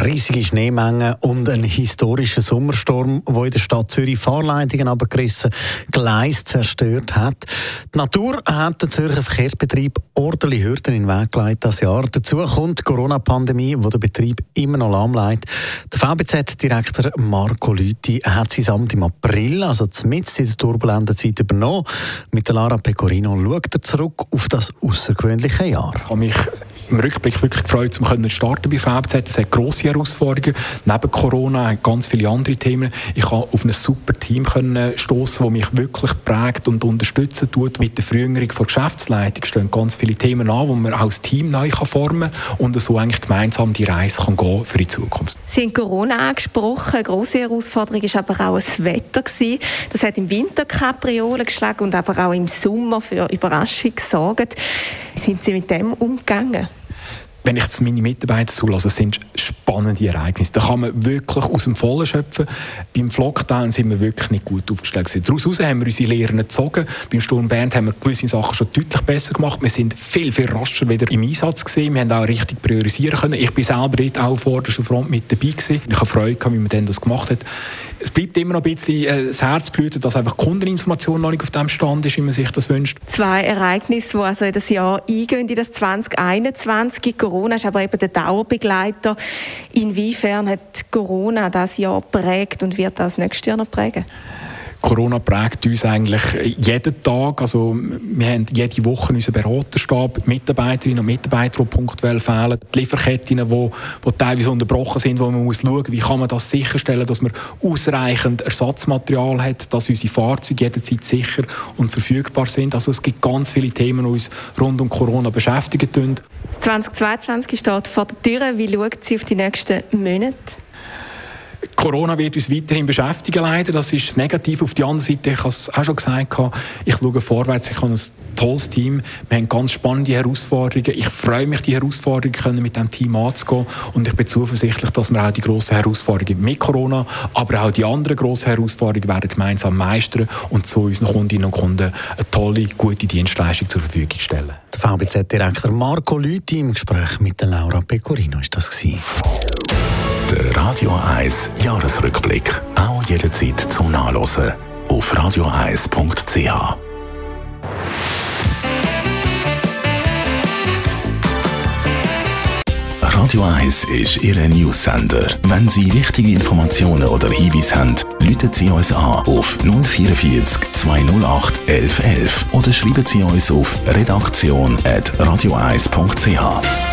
Riesige Schneemengen und ein historischer Sommersturm, der in der Stadt Zürich Fahrleitungen abgerissen, Gleis zerstört hat. Die Natur hat den Zürcher Verkehrsbetrieb ordentliche Hürden in den Weg gelegt das Jahr. Dazu kommt die Corona-Pandemie, die den Betrieb immer noch lahmlegt. Der VBZ-Direktor Marco Lüthi hat sein Amt im April, also mitten in der turbulenten Zeit, übernommen. Mit Lara Pecorino schaut er zurück auf das außergewöhnliche Jahr. Ich im Rückblick wirklich gefreut, um zu starten bei VBZ. Es hat grosse Herausforderungen. Neben Corona hat ganz viele andere Themen. Ich konnte auf ein super Team stoßen, das mich wirklich prägt und unterstützen tut. Mit der Verjüngerung der Geschäftsleitung stehen ganz viele Themen an, die man als Team neu formen kann und so eigentlich gemeinsam die Reise kann gehen für die Zukunft. Sie haben Corona angesprochen. Eine grosse Herausforderung war aber auch das Wetter. Das hat im Winter Kapriolen geschlagen und aber auch im Sommer für Überraschung gesorgt. Sind Sie mit dem umgegangen? Wenn ich meine Mitarbeiter zulasse, sind spannende Ereignisse. Da kann man wirklich aus dem Vollen schöpfen. Beim Lockdown sind wir wirklich nicht gut aufgestellt. Daraus haben wir unsere Lehren gezogen. Beim Sturm Bern haben wir gewisse Sachen schon deutlich besser gemacht. Wir sind viel, viel rascher wieder im Einsatz gewesen. Wir haben auch richtig priorisieren können. Ich bin selber auch vor der Front mit dabei gewesen. Ich habe Freude wie man das gemacht hat. Es bleibt immer noch ein bisschen äh, das Herzblüten, dass einfach Kundeninformation noch nicht auf dem Stand ist, wie man sich das wünscht. Zwei Ereignisse, die also in das Jahr eingehen, in das 2021. Corona ist aber eben der Dauerbegleiter. Inwiefern hat Corona das Jahr prägt und wird das nächstes Jahr noch prägen? Corona prägt uns eigentlich jeden Tag. Also, wir haben jede Woche unseren Beraterstab, Mitarbeiterinnen und Mitarbeiter, die punktuell fehlen, die Lieferketten, die, die teilweise unterbrochen sind, wo man muss schauen, wie kann man das sicherstellen, dass man ausreichend Ersatzmaterial hat, dass unsere Fahrzeuge jederzeit sicher und verfügbar sind. Also es gibt ganz viele Themen, die uns rund um Corona beschäftigen. 2022 steht vor der Tür. Wie schaut sie auf die nächsten Monate? Corona wird uns weiterhin beschäftigen, leider. Das ist negativ. Auf der anderen Seite, ich habe es auch schon gesagt, ich schaue vorwärts. Ich habe ein tolles Team. Wir haben ganz spannende Herausforderungen. Ich freue mich, die Herausforderungen mit dem Team anzugehen. Und ich bin zuversichtlich, dass wir auch die grossen Herausforderungen mit Corona, aber auch die anderen grossen Herausforderungen werden gemeinsam meistern und so unseren Kundinnen und Kunden eine tolle, gute Dienstleistung zur Verfügung stellen. Der VBZ-Direktor Marco Lüthi im Gespräch mit Laura Pecorino ist das. Der Radio 1 Jahresrückblick. Auch jederzeit zum Nachlesen auf radio1.ch. Radio 1 ist Ihre Newsender. Wenn Sie wichtige Informationen oder Hinweise haben, rufen Sie uns an auf 044 208 1111 oder schreiben Sie uns auf redaktion.radio1.ch.